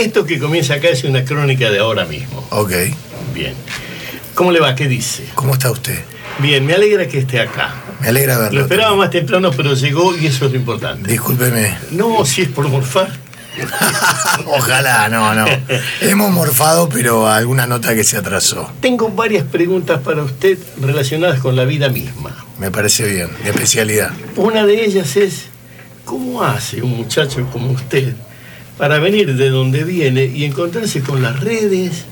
Esto que comienza acá es una crónica de ahora mismo. Ok. Bien. ¿Cómo le va? ¿Qué dice? ¿Cómo está usted? Bien, me alegra que esté acá. Me alegra verlo. Lo esperaba más temprano, pero llegó y eso es lo importante. Discúlpeme. No, si es por morfar. Ojalá, no, no. Hemos morfado, pero alguna nota que se atrasó. Tengo varias preguntas para usted relacionadas con la vida misma. Me parece bien, de especialidad. Una de ellas es, ¿cómo hace un muchacho como usted para venir de donde viene y encontrarse con las redes,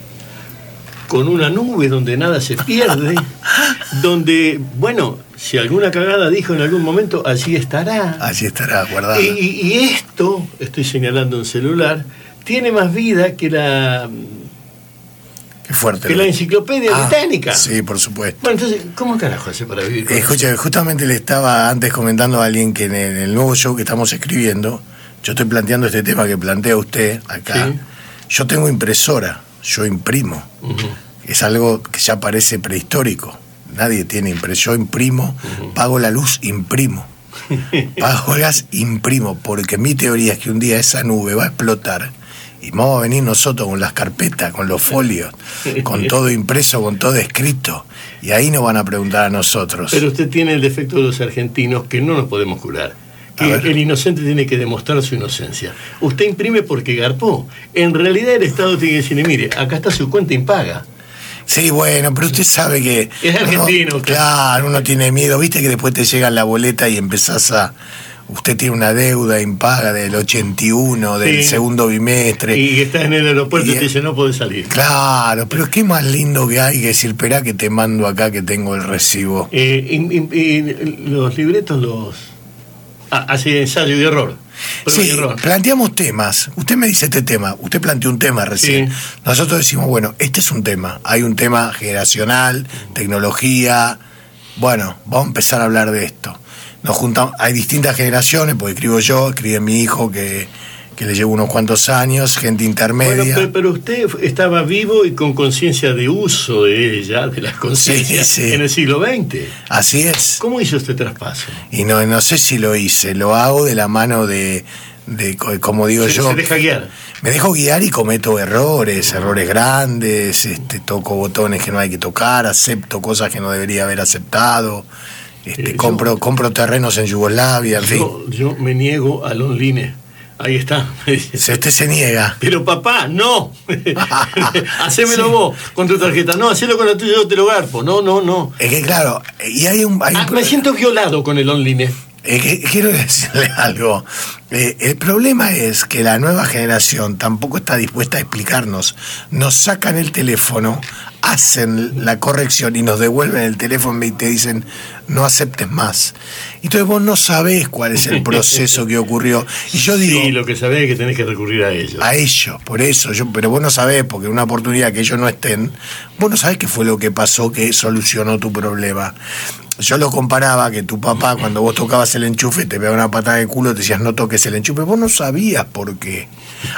con una nube donde nada se pierde, donde, bueno, si alguna cagada dijo en algún momento, allí estará. Allí estará guardada. Y, esto, estoy señalando un celular, tiene más vida que la, Qué fuerte. que la enciclopedia Ah, británica. Sí, por supuesto. Bueno, entonces, ¿cómo carajo hace para vivir? Escucha, justamente le estaba antes comentando a alguien que en en el nuevo show que estamos escribiendo, yo estoy planteando este tema que plantea usted acá. Sí. Yo tengo impresora, yo imprimo. Es algo que ya parece prehistórico. Nadie tiene impresora. Yo imprimo, pago la luz, imprimo. Pago el gas, imprimo. Porque mi teoría es que un día esa nube va a explotar y vamos a venir nosotros con las carpetas, con los folios, con todo impreso, con todo escrito. Y ahí nos van a preguntar a nosotros. Pero usted tiene el defecto de los argentinos que no nos podemos curar. Que el inocente tiene que demostrar su inocencia. Usted imprime porque garpó. En realidad el Estado tiene que decirle, mire, acá está su cuenta impaga. Sí, bueno, pero usted sabe que. Es argentino, uno- claro, uno tiene miedo. Viste que después te llega la boleta y empezás a. Usted tiene una deuda impaga del 81, del Sí. segundo bimestre. Y está en el aeropuerto y, te dice, no puede salir. Claro, pero qué más lindo que hay que decir, esperá que te mando acá que tengo el recibo. Eh, y- y- y los libretos los... Ah, hace ensayo y error. Y Sí, error. planteamos temas. Usted me dice este tema. Usted planteó un tema recién. Sí. Nosotros decimos, bueno, este es un tema. Hay un tema generacional, tecnología. Bueno, vamos a empezar a hablar de esto. Nos juntamos, hay distintas generaciones, porque escribo yo, escribe mi hijo que, que le llevo unos cuantos años, gente intermedia. Bueno, pero, pero usted estaba vivo y con conciencia de uso de ella, de las conciencias, Sí, sí. en el siglo XX. Así es. ¿Cómo hizo este traspaso? Y no, no sé si lo hice, lo hago de la mano de, de co- como digo Se, yo, se deja guiar. me dejo guiar y cometo errores, errores grandes, este, toco botones que no hay que tocar, acepto cosas que no debería haber aceptado, este, Eh, compro, yo- compro terrenos en Yugoslavia, en fin. Yo, yo me niego al online. Ahí está. Usted se niega. Pero papá, no. Hacémelo vos con tu tarjeta. No, hacelo con la tuya, yo te lo garpo. No, no, no. Es que claro, y hay un... hay Ah, me siento violado con el online. Es que quiero decirle algo. Eh, el problema es que la nueva generación tampoco está dispuesta a explicarnos. Nos sacan el teléfono, hacen la corrección y nos devuelven el teléfono y te dicen no aceptes más. Entonces vos no sabés cuál es el proceso que ocurrió. Y yo digo, Sí, lo que sabés es que tenés que recurrir a ellos. a ellos, por eso, yo, pero vos no sabés, porque una oportunidad que ellos no estén, vos no sabés qué fue lo que pasó que solucionó tu problema. Yo lo comparaba que tu papá, cuando vos tocabas el enchufe, te pegaba una patada de culo, te decías no toques el enchufe, vos no sabías por qué.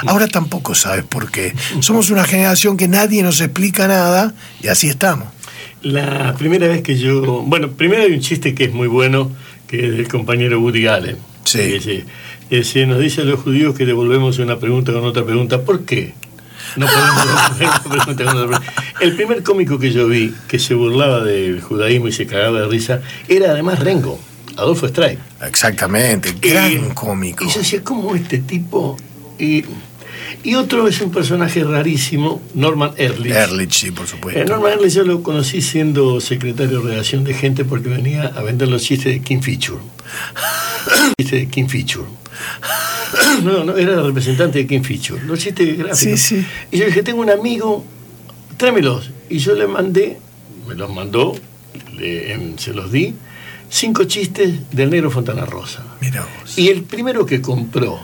Ahora tampoco sabes por qué. Somos una generación que nadie nos explica nada y así estamos. La primera vez que yo. Bueno, primero hay un chiste que es muy bueno, que es del compañero Woody Allen. Sí. Que dice, dice, nos dice a los judíos que devolvemos una pregunta con otra pregunta. ¿Por qué? No podemos. El primer cómico que yo vi que se burlaba del judaísmo y se cagaba de risa era además Rengo, Adolfo Streich. Exactamente, gran Eh, cómico. Y yo decía, ¿cómo este tipo? Y, y otro es un personaje rarísimo, Norman Ehrlich. Ehrlich, sí, por Eh, supuesto. Norman Ehrlich yo lo conocí siendo secretario de redacción de gente porque venía a vender los chistes de King Feature. chistes de King Feature. No, no, era el representante de King Feature. Los chistes gráficos. Sí, sí. Y yo dije, tengo un amigo, tráemelos. Y yo le mandé, me los mandó, le- se los di, cinco chistes del negro Fontana Rosa. Mira vos. Y el primero que compró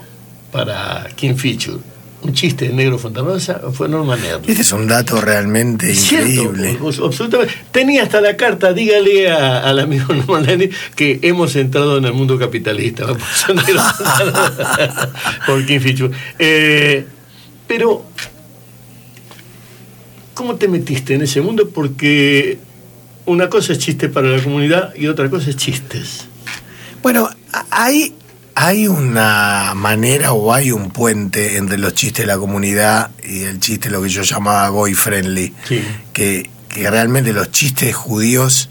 para King Feature un chiste del negro Fontana Rosa fue Norman Ehrlich. Este es un dato realmente Cierto, increíble. o- o- absolutamente. Tenía hasta la carta, dígale a- al amigo Norman Lenin que hemos entrado en el mundo capitalista. Por King Feature. Eh, pero, ¿cómo te metiste en ese mundo? Porque una cosa es chiste para la comunidad y otra cosa es chistes. Bueno, ahí, hay una manera o hay un puente entre los chistes de la comunidad y el chiste lo que yo llamaba boy friendly. Sí. Que, que realmente los chistes judíos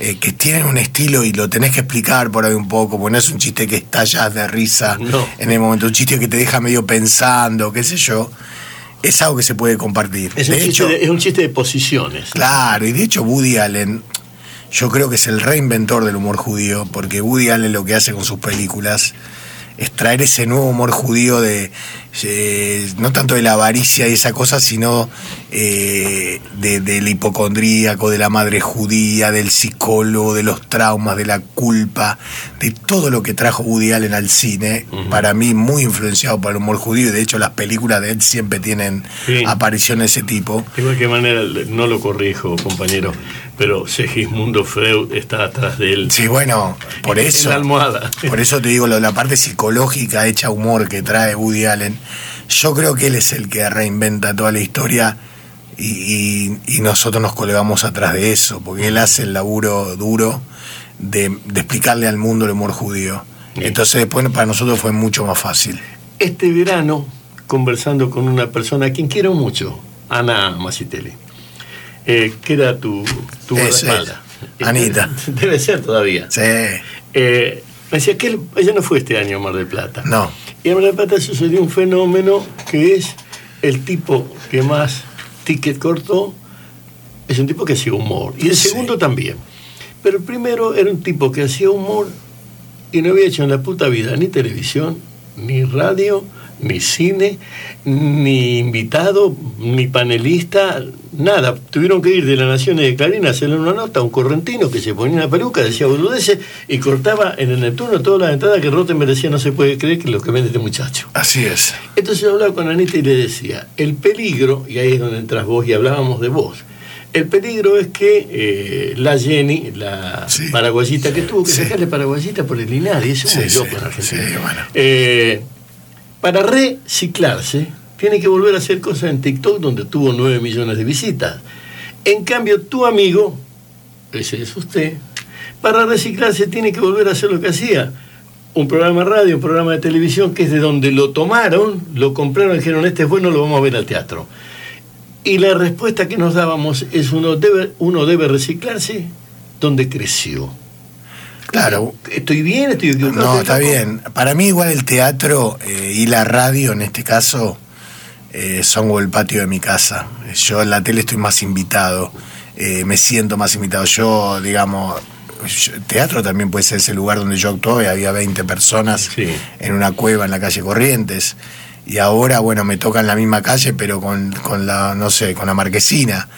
eh, que tienen un estilo y lo tenés que explicar por ahí un poco, porque no es un chiste que estallas de risa No. en el momento, un chiste que te deja medio pensando, qué sé yo, es algo que se puede compartir. Es un, de chiste hecho, de, es un chiste de posiciones. Claro, y de hecho Woody Allen, yo creo que es el reinventor del humor judío, porque Woody Allen lo que hace con sus películas es traer ese nuevo humor judío de, eh, no tanto de la avaricia y esa cosa, sino eh, de- del hipocondríaco, de la madre judía, del psicólogo, de los traumas, de la culpa, de todo lo que trajo Woody Allen al cine, para mí muy influenciado por el humor judío, y de hecho las películas de él siempre tienen Sí. apariciones de ese tipo. De cualquier manera, no lo corrijo, compañero, pero Segismundo Freud está atrás de él. Sí, bueno, por En eso. la almohada. Por eso te digo, lo- la parte psicológica hecha humor que trae Woody Allen, yo creo que él es el que reinventa toda la historia y, y- y nosotros nos colgamos atrás de eso, porque él hace el laburo duro de, de explicarle al mundo el humor judío. Entonces después para nosotros fue mucho más fácil. Este verano, conversando con una persona a quien quiero mucho, Ana Masitelli, eh, que era tu, tu Es, guardaespaldas. es. Anita. Debe ser todavía. Sí, Eh, me decía que él- ella no fue este año a Mar del Plata. no. Y en Mar del Plata sucedió un fenómeno que es el tipo que más ticket cortó, es un tipo que hacía humor. Y el Sí. segundo también. Pero el primero era un tipo que hacía humor y no había hecho en la puta vida ni televisión, ni radio, ni cine, ni invitado, ni panelista, nada. Tuvieron que ir de la Nación y de Clarín a hacerle una nota a un correntino que se ponía una peluca, decía boludeces y cortaba en el Neptuno todas las entradas que Rotten me decía no se puede creer que lo que vende este muchacho. Así es. Entonces yo hablaba con Anita y le decía, el peligro, y ahí es donde entras vos y hablábamos de vos, el peligro es que eh, la Jenny, la Sí. paraguayita, que tuvo que Sí. sacarle paraguayita por el Linares, eso es muy Sí, loco en Argentina. sí, bueno. Eh, para reciclarse, tiene que volver a hacer cosas en TikTok donde tuvo 9 millones de visitas. En cambio, tu amigo, ese es usted, para reciclarse tiene que volver a hacer lo que hacía. Un programa de radio, un programa de televisión, que es de donde lo tomaron, lo compraron, dijeron, este es bueno, lo vamos a ver al teatro. Y la respuesta que nos dábamos es uno debe reciclarse donde creció. Claro, ¿Estoy bien? ¿Estoy equivocado? No, ¿Estoy está bien. Para mí igual el teatro eh, y la radio en este caso eh, son el patio de mi casa. Yo en la tele estoy más invitado, eh, me siento más invitado. Yo, digamos, yo- teatro también puede ser ese lugar donde yo actuaba y había 20 personas Sí. en una cueva en la calle Corrientes. Y ahora, bueno, me toca en la misma calle, pero con, con la, no sé, con la marquesina.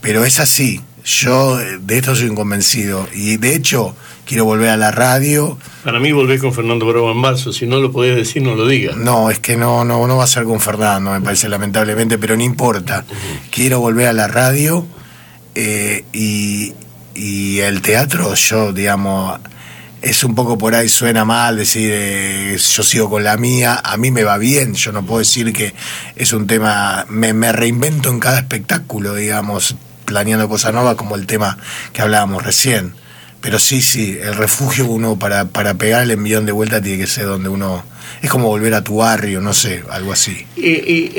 Pero es así. Yo eh, de esto soy un convencido. Y de hecho, quiero volver a la radio. Para mí volver con Fernando Bravo en marzo. Si no lo podés decir, no lo digas. No, es que no, no, no va a ser con Fernando, me parece lamentablemente, pero no importa. Quiero volver a la radio eh, y, y el teatro, yo, digamos, es un poco por ahí, suena mal decir eh, yo sigo con la mía, a mí me va bien, yo no puedo decir que es un tema, me, me reinvento en cada espectáculo, digamos, planeando cosas nuevas como el tema que hablábamos recién. Pero sí, sí, el refugio uno para, para pegar el envión de vuelta tiene que ser donde uno... Es como volver a tu barrio, no sé, algo así. Y,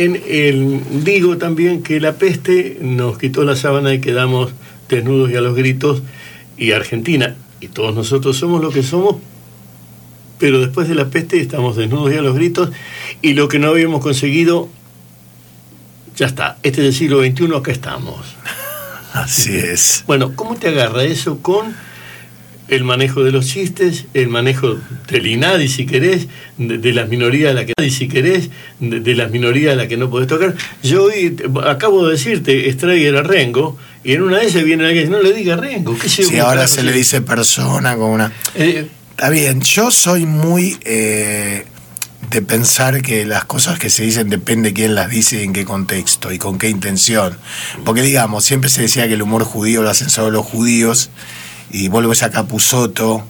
digo también que la peste nos quitó la sábana y quedamos desnudos y a los gritos. Y Argentina, y todos nosotros somos lo que somos, pero después de la peste estamos desnudos y a los gritos. Y lo que no habíamos conseguido, ya está. Este es el siglo XXI, acá estamos. Así es. Bueno, ¿cómo te agarra eso con el manejo de los chistes, el manejo del INADI, si querés, de, de las minorías a la que si querés, de, de las minorías a la que no podés tocar? Yo hoy acabo de decirte, Strayer a Rengo, y en una de esas viene alguien no le diga Rengo, ¿qué sé cómo ahora se le dice persona con una... Eh, Está bien, yo soy muy eh, de pensar que las cosas que se dicen depende quién las dice y en qué contexto y con qué intención. Porque digamos, siempre se decía que el humor judío lo hacen solo los judíos y vos lo ves a Capusotto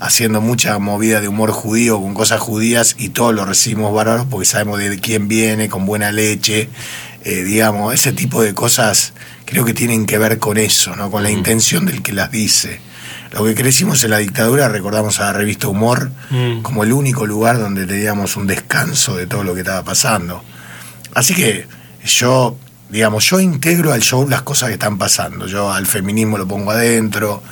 haciendo mucha movida de humor judío con cosas judías y todos lo recibimos bárbaros porque sabemos de quién viene, con buena leche. Eh, digamos, ese tipo de cosas creo que tienen que ver con eso, ¿no? con la intención del que las dice. Lo que crecimos en la dictadura, recordamos a la revista Humor Mm. como el único lugar donde teníamos un descanso de todo lo que estaba pasando. Así que yo, digamos, yo integro al show las cosas que están pasando. Yo al feminismo lo pongo adentro,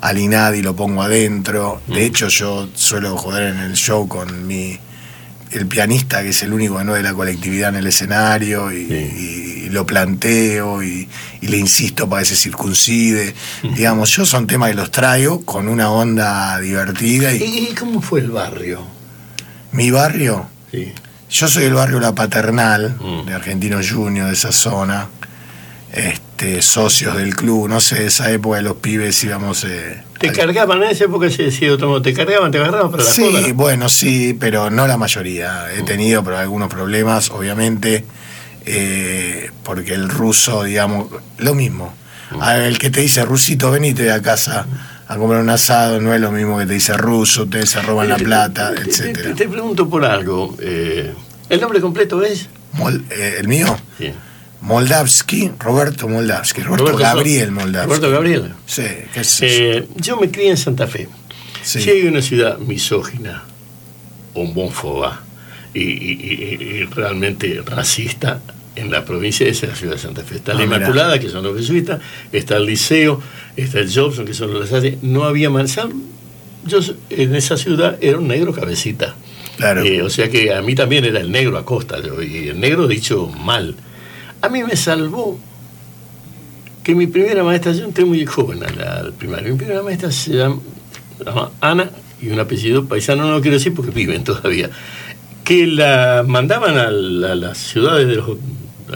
al INADI lo pongo adentro. De hecho, yo suelo joder en el show con mi el pianista, que es el único que no es de la colectividad en el escenario, y, Sí. y lo planteo y, y le insisto para que se circuncide. Digamos, yo son temas que los traigo con una onda divertida. Y ¿Y, y cómo fue el barrio? mi barrio, Sí. yo soy del barrio La Paternal, Mm. de Argentinos Juniors, de esa zona. Este, socios del club, no sé, de esa época de los pibes íbamos. eh, ¿Te al- cargaban en esa época se decía de otro modo? ¿Te cargaban, te agarraban para la Sí, joda? bueno, sí, pero no la mayoría. He tenido pero algunos problemas, obviamente, eh, porque el ruso, digamos, lo mismo. A- El que te dice, rusito, venite de a casa a comer un asado, no es lo mismo que te dice ruso, ustedes se roban la plata, Te- te- etcétera. Te, pregunto por algo. eh, ¿El nombre completo es? Eh, el mío, Sí. Moldavsky, Roberto Moldavsky, Roberto, Roberto Gabriel Moldavsky. Roberto Gabriel. Sí, qué. Eh, yo me crié en Santa Fe. Sí. Si hay una ciudad misógina, homófoba y, y- y- y realmente racista en la provincia, esa es la ciudad de Santa Fe. Está la Ah, mira. Inmaculada, que son los jesuitas, está el Liceo, está el Jobson, que son los Lasalle. No había manzana. Yo en esa ciudad era un negro cabecita. Claro. Eh, o sea que a mí también era el negro a costa, y el negro dicho mal. A mí me salvó que mi primera maestra, yo entré muy joven al, primario, mi primera maestra se llama, Ana y un apellido paisano, no lo quiero decir porque viven todavía, que la mandaban a, la- las ciudades, de los,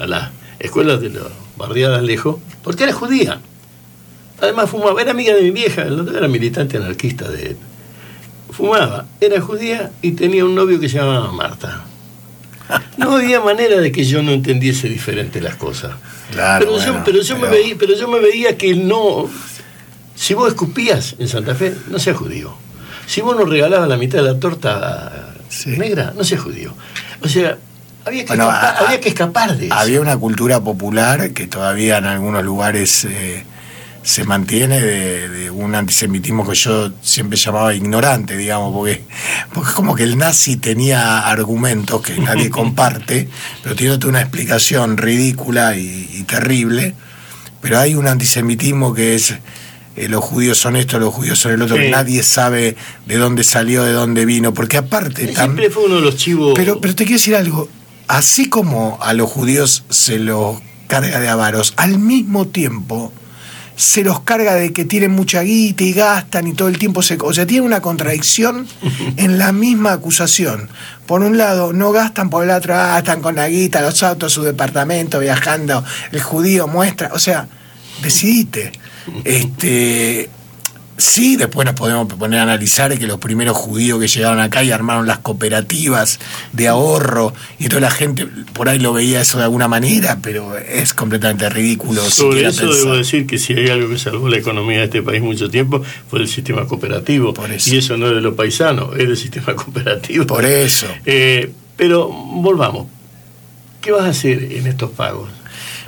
a las escuelas de las barriadas lejos, porque era judía. Además fumaba, era amiga de mi vieja, era militante anarquista de fumaba, era judía y tenía un novio que se llamaba Marta. No había manera de que yo no entendiese diferente las cosas. Claro, pero, yo, pero, yo pero- Me veía, pero yo me veía que no. Si vos escupías en Santa Fe, no seas judío. Si vos nos regalabas la mitad de la torta Sí. negra, no seas judío. O sea, había que, Bueno, escapar, a- había que escapar de eso. Había una cultura popular que todavía en algunos lugares eh, se mantiene de, de un antisemitismo que yo siempre llamaba ignorante, digamos, porque, porque es como que el nazi tenía argumentos que nadie comparte, pero tiene toda una explicación ridícula y, y terrible, pero hay un antisemitismo que es... eh, los judíos son esto, los judíos son el otro, Sí. nadie sabe de dónde salió, de dónde vino, porque aparte... tam- Siempre fue uno de los chivos. pero, pero te quiero decir algo. Así como a los judíos se los carga de avaros, al mismo tiempo se los carga de que tienen mucha guita y gastan y todo el tiempo se... O sea, tiene una contradicción en la misma acusación. Por un lado, no gastan, por el otro, ah, están con la guita, los autos, su departamento, viajando, el judío muestra... O sea, decidite. Este... Sí, después nos podemos poner a analizar que los primeros judíos que llegaron acá y armaron las cooperativas de ahorro y toda la gente por ahí lo veía eso de alguna manera, pero es completamente ridículo. Sobre eso pensar. debo decir que si hay algo que salvó la economía de este país mucho tiempo fue el sistema cooperativo. Por eso. Y eso no es de los paisanos, es del sistema cooperativo. Por eso. Eh, pero volvamos. ¿Qué vas a hacer en estos pagos?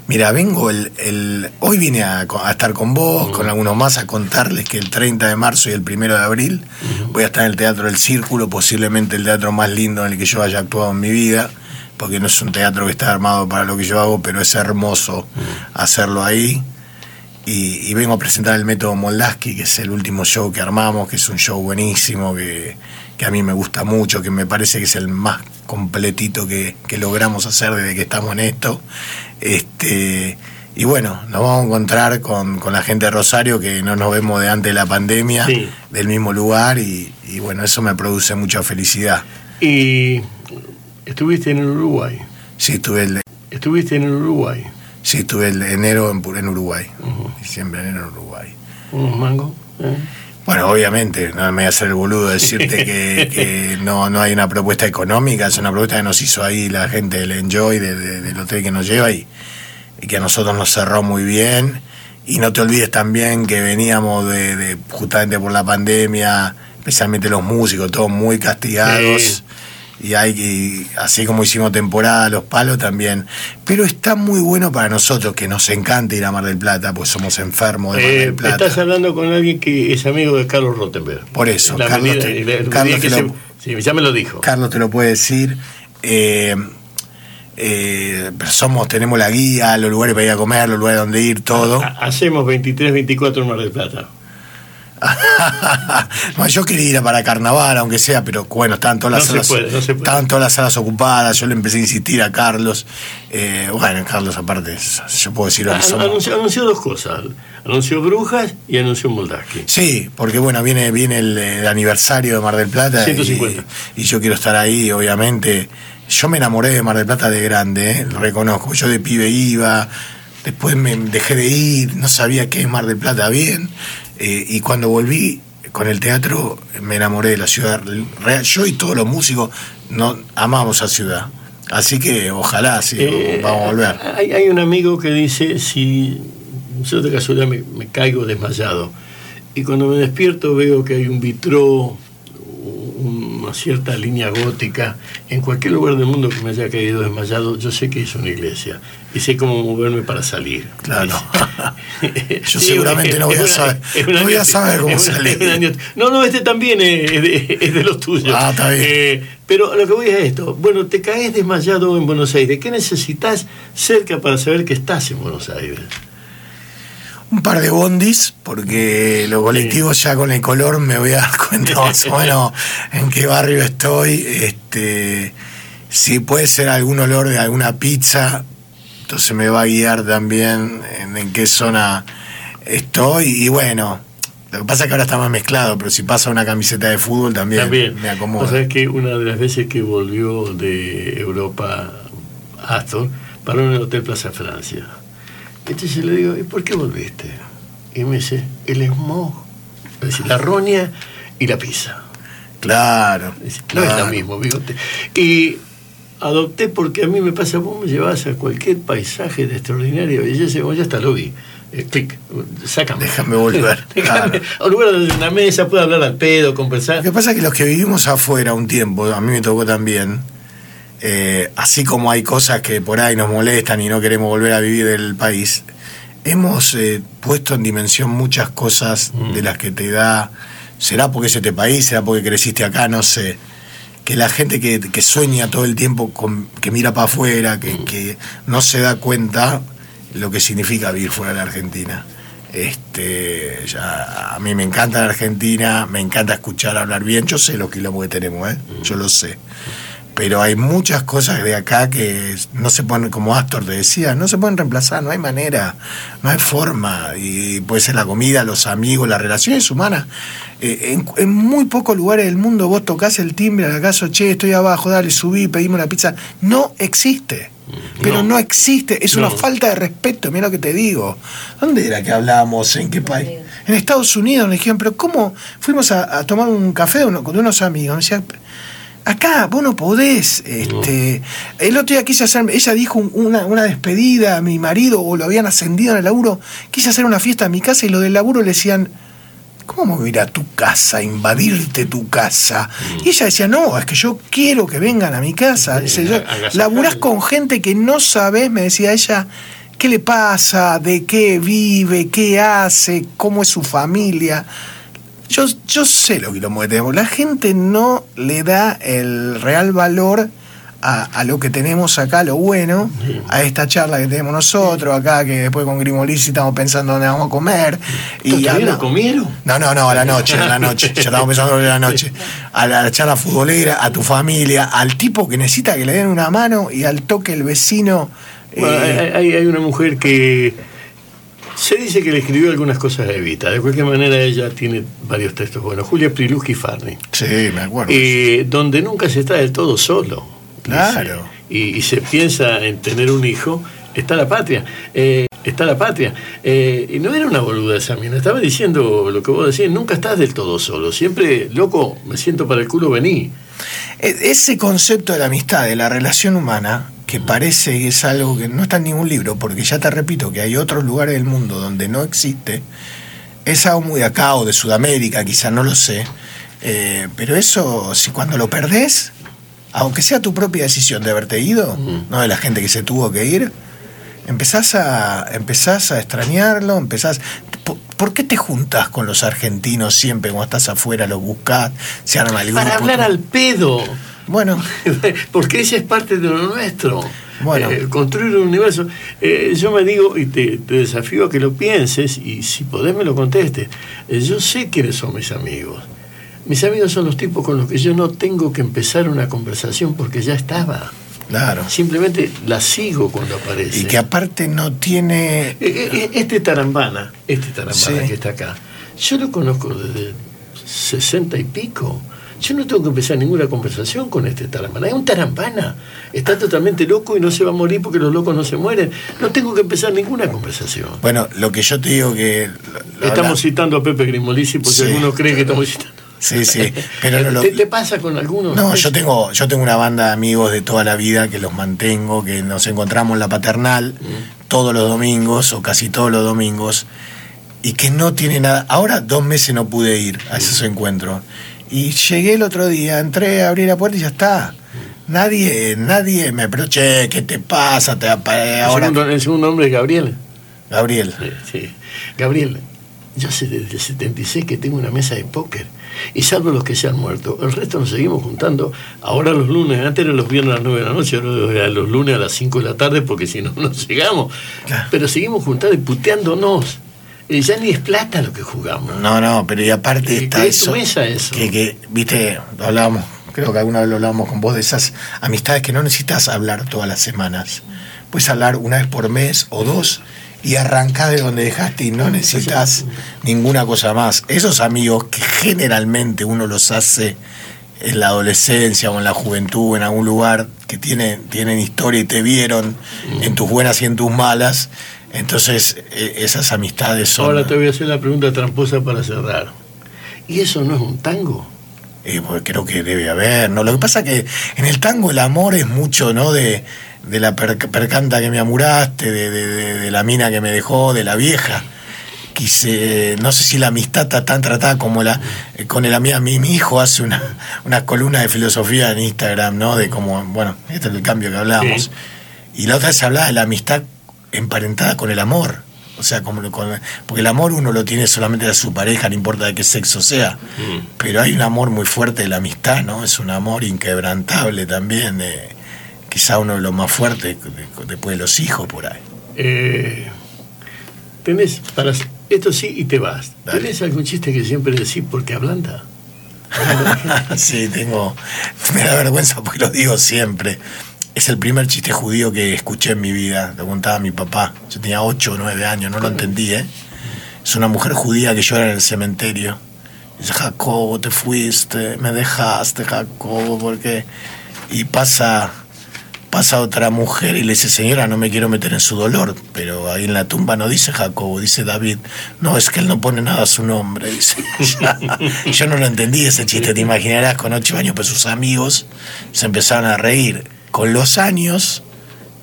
Mira, vengo el, el hoy vine a, estar con vos, con algunos más, a contarles que el 30 de marzo y el 1 de abril voy a estar en el Teatro del Círculo, posiblemente el teatro más lindo en el que yo haya actuado en mi vida, porque no es un teatro que está armado para lo que yo hago, pero es hermoso hacerlo ahí. Y, y vengo a presentar el método Moldaski, que es el último show que armamos, que es un show buenísimo, que, que a mí me gusta mucho, que me parece que es el más completito que, que logramos hacer desde que estamos en esto. Este, y bueno, nos vamos a encontrar con, con la gente de Rosario, que no nos vemos de antes de la pandemia, Sí. del mismo lugar, y, y bueno, eso me produce mucha felicidad. Y estuviste en Uruguay. Sí, estuve el, Estuviste en Uruguay. sí, estuve el enero en, en Uruguay, Ujú. diciembre, enero en Uruguay. Unos mangos. ¿eh? Bueno, obviamente, no me voy a hacer el boludo decirte que, que no, no hay una propuesta económica, es una propuesta que nos hizo ahí la gente del Enjoy, de- de- del hotel que nos lleva y, y que a nosotros nos cerró muy bien. Y no te olvides también que veníamos de, de- justamente por la pandemia, especialmente los músicos, todos muy castigados. Sí. Y hay y así como hicimos temporada Los Palos también. Pero está muy bueno para nosotros, que nos encanta ir a Mar del Plata, pues somos enfermos de Mar Eh, del Plata. estás hablando con alguien que es amigo de Carlos Rottenberg. Por eso, La Carlos te- el Carlos que lo- se- sí, ya me lo dijo. Carlos te lo puede decir. Eh, eh, somos, tenemos la guía, los lugares para ir a comer, los lugares donde ir, todo. Ha- Hacemos 23, 24 en Mar del Plata. no, yo quería ir a para carnaval, aunque sea, pero bueno, estaban todas las No salas, puede, no se puede. estaban todas las salas ocupadas. Yo le empecé a insistir a Carlos. Eh, bueno, Carlos, aparte, yo puedo decir Ah. Anunció, anunció dos cosas. Anunció Brujas y anunció Moldaski. Sí, porque bueno, viene, viene el, el aniversario de Mar del Plata. 150. Y, y yo quiero estar ahí, obviamente. Yo me enamoré de Mar del Plata de grande, ¿eh? lo reconozco. Yo de pibe iba, después me dejé de ir, no sabía qué es Mar del Plata bien. Eh, y cuando volví con el teatro, me enamoré de la ciudad real. Yo y todos los músicos no, amamos a ciudad. Así que ojalá, sí, Eh, vamos a volver. Hay, hay un amigo que dice, si yo de casualidad me, me caigo desmayado y cuando me despierto veo que hay un vitró, una cierta línea gótica, en cualquier lugar del mundo que me haya caído desmayado, yo sé que es una iglesia y sé cómo moverme para salir. Claro. Yo Sí, seguramente no voy a una- saber- no voy a saber cómo salir. una. No, no, este también es de, es de los tuyos. Ah, está bien. Eh, pero lo que voy a esto. Bueno, te caes desmayado en Buenos Aires. ¿Qué necesitas cerca para saber que estás en Buenos Aires? un par de bondis, porque los colectivos ya con el color me voy a dar cuenta más o menos en qué barrio estoy. Este, si puede ser algún olor de alguna pizza, entonces me va a guiar también en, en qué zona estoy. Y bueno, lo que pasa es que ahora está más mezclado, pero si pasa una camiseta de fútbol también, También. me O acomoda. sea, que una de las veces que volvió de Europa Astor, paró en el Hotel Plaza Francia. Entonces le digo, ¿y por qué volviste? Y me dice, el smog, es decir, la roña y la pizza. Claro. Es- No es lo mismo, bigote. Y adopté porque a mí me pasa, vos me llevas a cualquier paisaje de extraordinaria belleza y vos ya hasta lo vi. Eh, clic, sácame. Déjame volver, Déjame, claro. a un lugar donde una mesa pueda hablar al pedo, conversar. Lo que pasa es que los que vivimos afuera un tiempo, a mí me tocó también, eh, así como hay cosas que por ahí nos molestan y no queremos volver a vivir del país, hemos eh, puesto en dimensión muchas cosas Mm. de las que te da, será porque es este país, será porque creciste acá, no sé, que la gente que, que sueña todo el tiempo, con, que mira para afuera, Mm. que, que no se da cuenta lo que significa vivir fuera de la Argentina. Este, ya, a mí me encanta la Argentina, me encanta escuchar hablar bien. Yo sé los kilómetros que tenemos, ¿eh? yo lo sé. Pero hay muchas cosas de acá que no se pueden, como Astor te decía, no se pueden reemplazar, no hay manera, no hay forma. Y puede ser la comida, los amigos, las relaciones humanas. Eh, en, en muy pocos lugares del mundo vos tocas el timbre a la casa, che, estoy abajo, dale, subí, pedimos la pizza. No existe. Pero no, No. existe, es una falta de respeto, mira lo que te digo. ¿Dónde era que hablábamos? ¿En qué país? En Estados Unidos, me dijeron, pero ¿cómo? Fuimos a, a tomar un café con unos amigos, me decían, acá vos no podés. Este, El otro día quise hacer, ella dijo un- una, una despedida a mi marido o lo habían ascendido en el laburo, quise hacer una fiesta en mi casa y lo del laburo le decían, ¿cómo vamos a ir a tu casa, invadirte tu casa? Y ella decía, no, es que yo quiero que vengan a mi casa. Dice, yo, laburás con gente que no sabes, me decía ella, qué le pasa, de qué vive, qué hace, cómo es su familia. Yo, yo sé lo que lo tenemos. La gente no le da el real valor a, a lo que tenemos acá, lo bueno, a esta charla que tenemos nosotros, acá que después con Grimolisi estamos pensando dónde vamos a comer. ¿Todavía habla- no comieron? no, no, no, a la noche, a la noche. Ya estamos pensando en la noche. A la charla futbolera, a tu familia, al tipo que necesita que le den una mano y al toque el vecino. Bueno, eh, hay- hay una mujer que se dice que le escribió algunas cosas a Evita. De cualquier manera, ella tiene varios textos buenos. Julia Priluski Farni. sí, me acuerdo. Eh, donde nunca se está del todo solo. Claro. Y se piensa en tener un hijo, está la patria. Eh, está la patria. Eh, y no era una boluda esa mina, estaba diciendo lo que vos decís, nunca estás del todo solo. Siempre, loco, me siento para el culo, vení. E- Ese concepto de la amistad, de la relación humana, que parece que es algo que no está en ningún libro, porque ya te repito que hay otros lugares del mundo donde no existe, es algo muy de acá o de Sudamérica, quizá no lo sé, eh, pero eso, si cuando lo perdés, aunque sea tu propia decisión de haberte ido, no de la gente que se tuvo que ir, empezás a, empezás a extrañarlo, empezás... ¿Por, qué te juntas con los argentinos siempre cuando estás afuera, los buscás, se arma el grupo? Para hablar al pedo. Bueno. Porque ese es parte de lo nuestro. Bueno. Eh, construir un universo. Eh, yo me digo, y te, desafío a que lo pienses, y si podés me lo contestes. Eh, yo sé quiénes son mis amigos. Mis amigos son los tipos con los que yo no tengo que empezar una conversación porque ya estaba. Claro. Simplemente la sigo cuando aparece. Y que aparte no tiene. Este tarambana, este tarambana que está acá, yo lo conozco desde sesenta y pico. Yo no tengo que empezar ninguna conversación con este tarambana. Es un tarambana. Está totalmente loco y no se va a morir porque los locos no se mueren. No tengo que empezar ninguna conversación. Bueno, lo que yo te digo que... Estamos citando a Pepe Grimolisi porque algunos creen que estamos citando. Sí, sí. Pero lo, ¿Te, pasa con algunos? No, yo tengo, yo tengo una banda de amigos de toda la vida que los mantengo, que nos encontramos en la paternal mm. todos los domingos o casi todos los domingos y que no tiene nada. Ahora dos meses no pude ir a mm. encuentros y llegué el otro día, entré, abrí la puerta y ya está. Nadie, nadie me pero che, ¿qué te pasa? Te, ahora... el, segundo, el segundo nombre es Gabriel. Gabriel. Sí, Gabriel, yo sé desde el 76 que tengo una mesa de póker. Y salvo los que se han muerto, el resto nos seguimos juntando. Ahora los lunes, antes eran los viernes a las 9 de la noche, ahora los lunes a las 5 de la tarde, porque si no, no llegamos. Pero seguimos juntando y puteándonos ya ni es plata lo que jugamos. No, no, pero y aparte está eso, mesa eso. Que, que, viste, hablábamos, creo que alguna vez lo hablábamos con vos de esas amistades que no necesitas hablar todas las semanas. Puedes hablar una vez por mes o dos y arrancar de donde dejaste y no necesitas ninguna cosa más. Esos amigos que generalmente uno los hace en la adolescencia o en la juventud, en algún lugar, que tienen, tienen historia y te vieron en tus buenas y en tus malas, entonces, e, esas amistades son. Ahora te voy a hacer la pregunta tramposa para cerrar. ¿Y eso no es un tango? Eh, pues creo que debe haber, ¿no? Lo que pasa que en el tango el amor es mucho, ¿no? De, la percanta que me amuraste, de, la mina que me dejó, de la vieja. Quise, no sé si la amistad está tan tratada como la eh, con el amigo. Mi, mi hijo hace una, una columna de filosofía en Instagram, ¿no? De como, bueno, este es el cambio que hablábamos. Y la otra vez hablaba de la amistad emparentada con el amor. O sea, como porque el amor uno lo tiene solamente a su pareja, no importa de qué sexo sea. Mm. Pero hay un amor muy fuerte de la amistad, ¿no? Es un amor inquebrantable también. quizá uno de los más fuertes después de los hijos por ahí. Eh, tenés, para esto sí y te vas. ¿Tenés algún chiste que siempre decís porque ablanda? sí, tengo. Me da vergüenza porque lo digo siempre. Es el primer chiste judío que escuché en mi vida, lo contaba mi papá. Yo tenía 8 o 9 años, no lo entendí, ¿eh? Es una mujer judía que llora en el cementerio. Dice, Jacobo, te fuiste, me dejaste, Jacobo, porque... Y pasa, pasa otra mujer y le dice, señora, no me quiero meter en su dolor, pero ahí en la tumba no dice Jacobo, dice David. No, es que él no pone nada a su nombre. Yo no lo entendí ese chiste, te imaginarás, con 8 años, pues sus amigos se empezaron a reír con los años,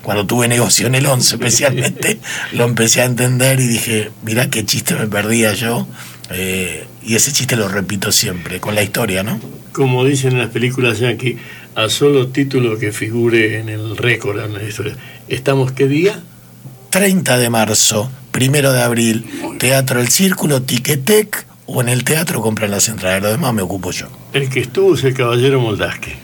cuando tuve negocio en el 11 especialmente, lo empecé a entender y dije, mirá qué chiste me perdía yo. Eh, y ese chiste lo repito siempre, con la historia, ¿no? Como dicen en las películas aquí, a solo título que figure en el récord, en la historia. ¿Estamos qué día? 30 de marzo, primero de abril, Teatro El Círculo, Tiquetec, o en el teatro compran las entradas, lo demás me ocupo yo. El que estuvo es el caballero Moldasque.